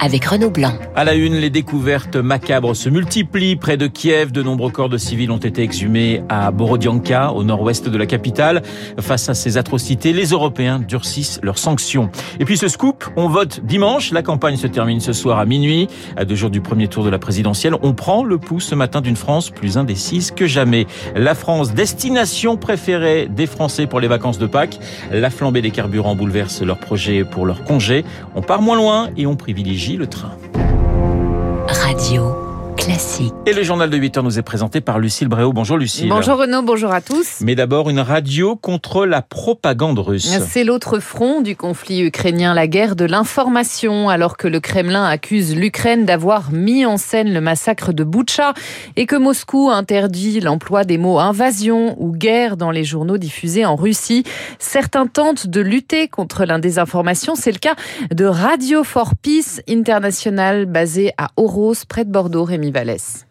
avec Renaud Blanc. À la une, les découvertes macabres se multiplient. Près de Kiev, de nombreux corps de civils ont été exhumés à Borodianka, au nord-ouest de la capitale. Face à ces atrocités, les Européens durcissent leurs sanctions. Et puis ce scoop, on vote dimanche. La campagne se termine ce soir à minuit. À deux jours du premier tour de la présidentielle, on prend le pouls ce matin d'une France plus indécise que jamais. La France, destination préférée des Français pour les vacances de Pâques. La flambée des carburants bouleverse leurs projets pour leur congé. On part moins loin et on privilégie le train. Radio classique. Et le journal de 8 heures nous est présenté par Lucille Bréau. Bonjour Lucille. Bonjour Renaud, bonjour à tous. Mais d'abord une radio contre la propagande russe. C'est l'autre front du conflit ukrainien, la guerre de l'information, alors que le Kremlin accuse l'Ukraine d'avoir mis en scène le massacre de Boutcha et que Moscou interdit l'emploi des mots invasion ou guerre dans les journaux diffusés en Russie. Certains tentent de lutter contre la désinformation. C'est le cas de Radio for Peace International basé à Oros, près de Bordeaux. Rémi Vallès.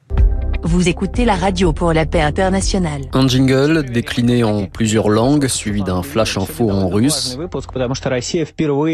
Vous écoutez la radio pour la paix internationale. Un jingle décliné en plusieurs langues, suivi d'un flash info en russe.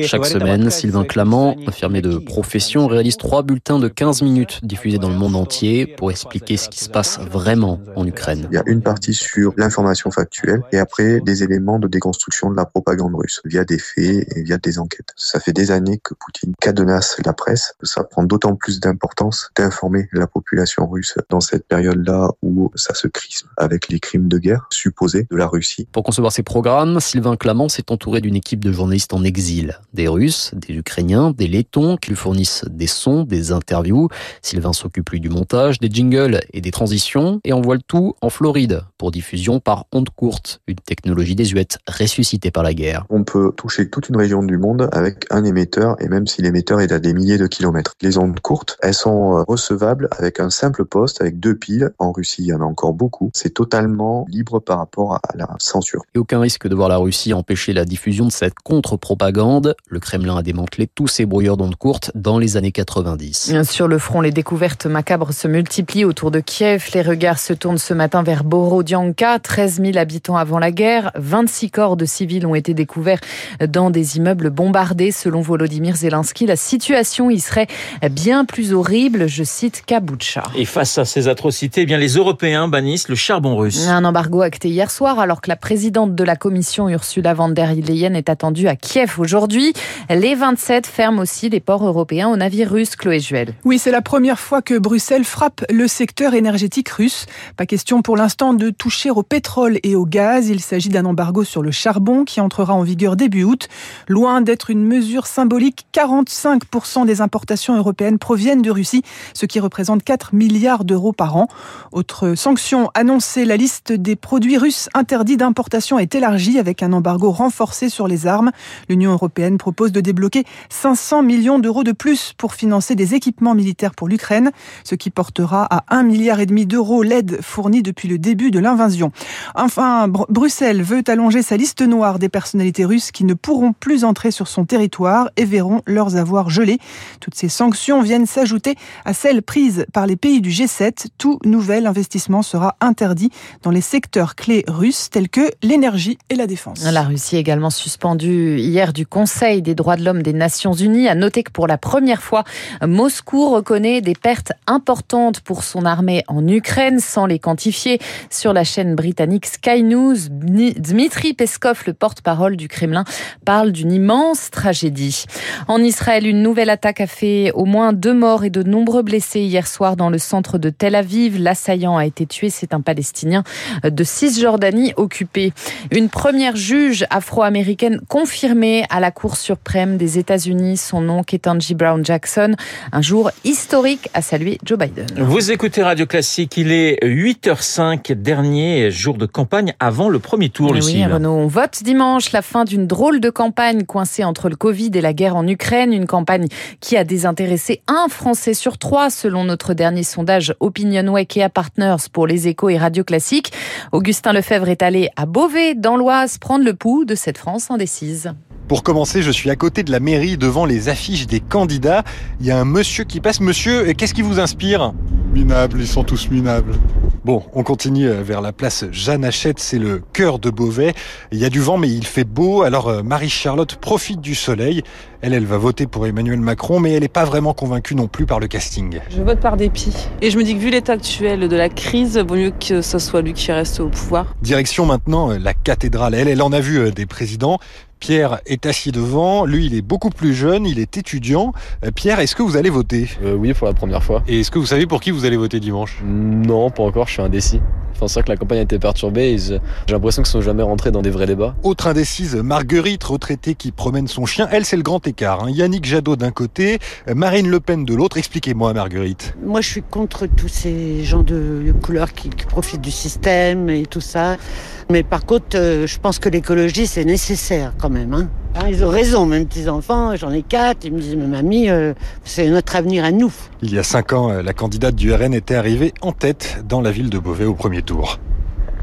Chaque semaine, Sylvain Clamant, infirmier de profession, réalise trois bulletins de 15 minutes diffusés dans le monde entier pour expliquer ce qui se passe vraiment en Ukraine. Il y a une partie sur l'information factuelle et après des éléments de déconstruction de la propagande russe via des faits et via des enquêtes. Ça fait des années que Poutine cadenasse la presse. Ça prend d'autant plus d'importance d'informer la population russe dans cette période-là où ça se crispe avec les crimes de guerre supposés de la Russie. Pour concevoir ces programmes, Sylvain Clamant s'est entouré d'une équipe de journalistes en exil. Des Russes, des Ukrainiens, des Lettons qui lui fournissent des sons, des interviews. Sylvain s'occupe lui du montage, des jingles et des transitions et envoie le tout en Floride pour diffusion par onde courte, une technologie désuète ressuscitée par la guerre. On peut toucher toute une région du monde avec un émetteur et même si l'émetteur est à des milliers de kilomètres. Les ondes courtes, elles sont recevables avec un simple poste avec deux piles. En Russie, il y en a encore beaucoup. C'est totalement libre par rapport à la censure. Et aucun risque de voir la Russie empêcher la diffusion de cette contre-propagande. Le Kremlin a démantelé tous ses brouilleurs d'ondes courtes dans les années 90. Sur le front, les découvertes macabres se multiplient autour de Kiev. Les regards se tournent ce matin vers Borodianka, 13 000 habitants avant la guerre. 26 corps de civils ont été découverts dans des immeubles bombardés. Selon Volodymyr Zelensky, la situation y serait bien plus horrible, je cite, qu'à Et face à ces atrocités, eh bien les Européens bannissent le charbon russe. Un embargo acté hier soir alors que la présidente de la Commission Ursula von der Leyen est attendue à Kiev aujourd'hui. Les 27 ferment aussi les ports européens aux navires russes, Chloé Juel. Oui, c'est la première fois que Bruxelles frappe le secteur énergétique russe. Pas question pour l'instant de toucher au pétrole et au gaz. Il s'agit d'un embargo sur le charbon qui entrera en vigueur début août. Loin d'être une mesure symbolique, 45% des importations européennes proviennent de Russie, ce qui représente 4 milliards d'euros par Autre sanction annoncée, la liste des produits russes interdits d'importation est élargie avec un embargo renforcé sur les armes. L'Union européenne propose de débloquer 500 millions d'euros de plus pour financer des équipements militaires pour l'Ukraine, ce qui portera à 1 milliard d'euros l'aide fournie depuis le début de l'invasion. Enfin, Bruxelles veut allonger sa liste noire des personnalités russes qui ne pourront plus entrer sur son territoire et verront leurs avoirs gelés. Toutes ces sanctions viennent s'ajouter à celles prises par les pays du G7 tout nouvel investissement sera interdit dans les secteurs clés russes tels que l'énergie et la défense. La Russie est également suspendue hier du Conseil des droits de l'homme des Nations Unies. À noter que pour la première fois, Moscou reconnaît des pertes importantes pour son armée en Ukraine sans les quantifier. Sur la chaîne britannique Sky News, Dmitri Peskov, le porte-parole du Kremlin, parle d'une immense tragédie. En Israël, une nouvelle attaque a fait au moins deux morts et de nombreux blessés hier soir dans le centre de Tel Aviv L'assaillant a été tué. C'est un Palestinien de Cisjordanie occupé. Une première juge afro-américaine confirmée à la Cour suprême des États-Unis. Son nom, Ketanji Brown Jackson. Un jour historique à saluer Joe Biden. Vous écoutez Radio Classique. Il est 8h05, dernier jour de campagne avant le premier tour, Lucie. Oui, Renaud, on vote dimanche la fin d'une drôle de campagne coincée entre le Covid et la guerre en Ukraine. Une campagne qui a désintéressé un Français sur trois, selon notre dernier sondage Opinion Opinion Partners pour les échos et radio classiques. Augustin Lefebvre est allé à Beauvais, dans l'Oise, prendre le pouls de cette France indécise. Pour commencer, je suis à côté de la mairie devant les affiches des candidats. Il y a un monsieur qui passe. Monsieur, qu'est-ce qui vous inspire? Minables, ils sont tous minables. Bon, on continue euh, vers la place Jeanne Hachette, c'est le cœur de Beauvais. Il y a du vent, mais il fait beau, alors euh, Marie-Charlotte profite du soleil. Elle, elle va voter pour Emmanuel Macron, mais elle n'est pas vraiment convaincue non plus par le casting. Je vote par dépit. Et je me dis que vu l'état actuel de la crise, vaut mieux que ce soit lui qui reste au pouvoir. Direction maintenant euh, la cathédrale. Elle, elle en a vu des présidents. Pierre est assis devant. Lui, il est beaucoup plus jeune, il est étudiant. Pierre, est-ce que vous allez voter? Euh, Oui, pour la première fois. Et est-ce que vous savez pour qui vous allez voter dimanche Non, pas encore, je suis indécis. Enfin, c'est vrai que la campagne a été perturbée. J'ai l'impression qu'ils sont jamais rentrés dans des vrais débats. Autre indécise, Marguerite, retraitée qui promène son chien. Elle, c'est le grand écart. Hein. Yannick Jadot d'un côté, Marine Le Pen de l'autre. Expliquez-moi, Marguerite. Moi, je suis contre tous ces gens de couleur qui, qui profitent du système et tout ça. Mais par contre, euh, je pense que l'écologie, c'est nécessaire quand même. Hein. Ah, ils ont raison, mes petits-enfants, j'en ai quatre, ils me disent, mais mamie, euh, c'est notre avenir à nous. Il y a cinq ans, euh, la candidate du RN était arrivée en tête dans la ville de Beauvais au premier tour.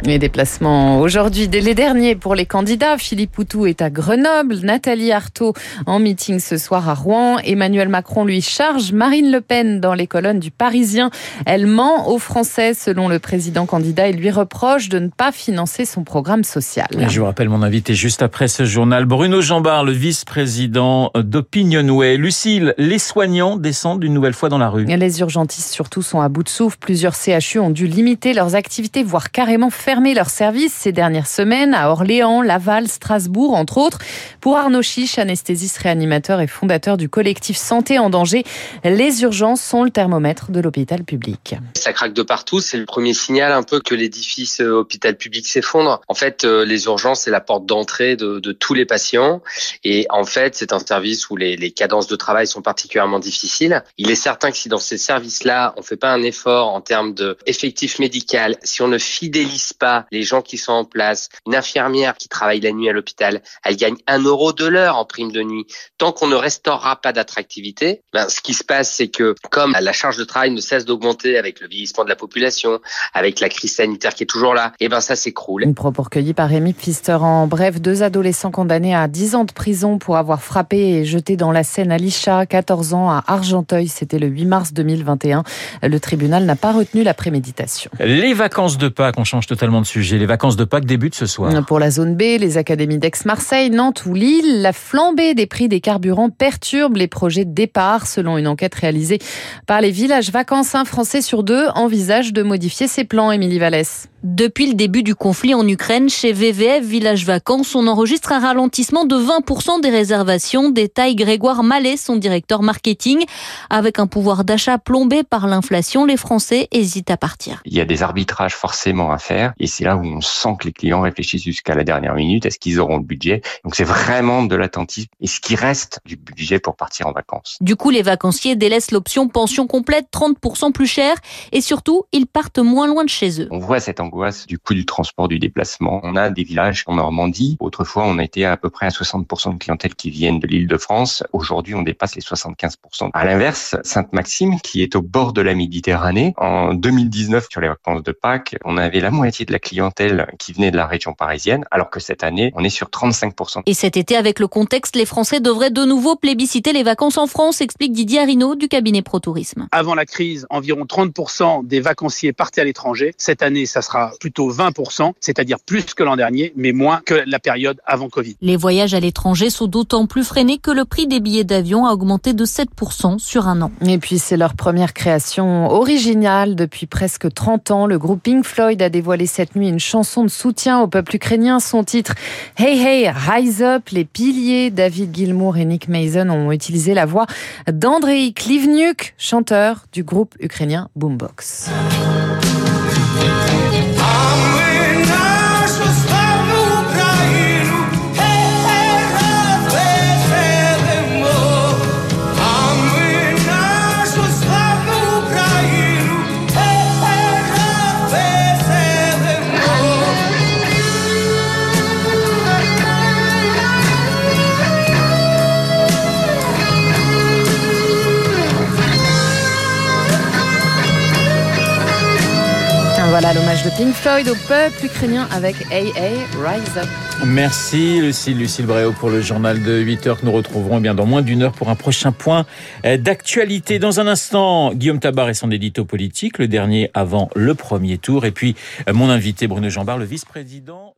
Les déplacements aujourd'hui, dès les derniers pour les candidats. Philippe Poutou est à Grenoble, Nathalie Arthaud en meeting ce soir à Rouen. Emmanuel Macron lui charge Marine Le Pen dans les colonnes du Parisien. Elle ment aux Français selon le président candidat et lui reproche de ne pas financer son programme social. je vous rappelle mon invité juste après ce journal, Bruno Jambard, le vice-président d'Opinionway. Lucille, les soignants descendent une nouvelle fois dans la rue. Les urgentistes surtout sont à bout de souffle. Plusieurs CHU ont dû limiter leurs activités, voire carrément fermé leurs services ces dernières semaines à Orléans, Laval, Strasbourg, entre autres. Pour Arnaud Chiche, anesthésiste réanimateur et fondateur du collectif Santé en danger, les urgences sont le thermomètre de l'hôpital public. Ça craque de partout, c'est le premier signal un peu que l'édifice euh, hôpital public s'effondre. En fait, euh, les urgences, c'est la porte d'entrée de, tous les patients. Et en fait, c'est un service où les, cadences de travail sont particulièrement difficiles. Il est certain que si dans ces services-là, on fait pas un effort en termes d'effectif médical, si on ne fidélise pas les gens qui sont en place. Une infirmière qui travaille la nuit à l'hôpital, elle gagne un euro de l'heure en prime de nuit. Tant qu'on ne restaurera pas d'attractivité, ben, ce qui se passe, c'est que comme la charge de travail ne cesse d'augmenter avec le vieillissement de la population, avec la crise sanitaire qui est toujours là, et eh ben ça s'écroule. Une propos recueillie par Rémi Pfister. En bref, deux adolescents condamnés à 10 ans de prison pour avoir frappé et jeté dans la Seine Alisha, 14 ans à Argenteuil. C'était le 8 mars 2021. Le tribunal n'a pas retenu la préméditation. Les vacances de Pâques, on change totalement de. Les vacances de Pâques débutent ce soir. Pour la zone B, les académies d'Aix-Marseille, Nantes ou Lille, la flambée des prix des carburants perturbe les projets de départ. Selon une enquête réalisée par les villages vacances, un Français sur deux envisage de modifier ses plans, Émilie Vallès. Depuis le début du conflit en Ukraine, chez VVF Village Vacances, on enregistre un ralentissement de 20% des réservations, détaille Grégoire Mallet, son directeur marketing. Avec un pouvoir d'achat plombé par l'inflation, les Français hésitent à partir. Il y a des arbitrages forcément à faire et c'est là où on sent que les clients réfléchissent jusqu'à la dernière minute. Est-ce qu'ils auront le budget? Donc c'est vraiment de l'attentisme et ce qui reste du budget pour partir en vacances. Du coup, les vacanciers délaissent l'option pension complète 30% plus cher et surtout, ils partent moins loin de chez eux. On voit cette angoisse du coût du transport, du déplacement. On a des villages en Normandie. Autrefois, on était à peu près à 60% de clientèle qui viennent de l'île de France. Aujourd'hui, on dépasse les 75%. À l'inverse, Sainte-Maxime, qui est au bord de la Méditerranée, en 2019, sur les vacances de Pâques, on avait la moitié de la clientèle qui venait de la région parisienne, alors que cette année, on est sur 35%. Et cet été, avec le contexte, les Français devraient de nouveau plébisciter les vacances en France, explique Didier Arino du cabinet Pro Tourisme. Avant la crise, environ 30% des vacanciers partaient à l'étranger. Cette année, ça sera plutôt 20%, c'est-à-dire plus que l'an dernier, mais moins que la période avant Covid. Les voyages à l'étranger sont d'autant plus freinés que le prix des billets d'avion a augmenté de 7% sur un an. Et puis c'est leur première création originale depuis presque 30 ans. Le groupe Pink Floyd a dévoilé cette nuit une chanson de soutien au peuple ukrainien. Son titre Hey Hey Rise Up. Les piliers David Gilmour et Nick Mason ont utilisé la voix d'Andrei Klivniuk, chanteur du groupe ukrainien Boombox. Voilà l'hommage de Pink Floyd au peuple ukrainien avec AA Rise Up. Merci Lucille, Lucille Bréau pour le journal de 8 heures que nous retrouverons eh bien dans moins d'une heure pour un prochain point euh, d'actualité. Dans un instant, Guillaume Tabar et son édito politique, le dernier avant le premier tour. Et puis euh, mon invité Bruno Jambard, le vice-président.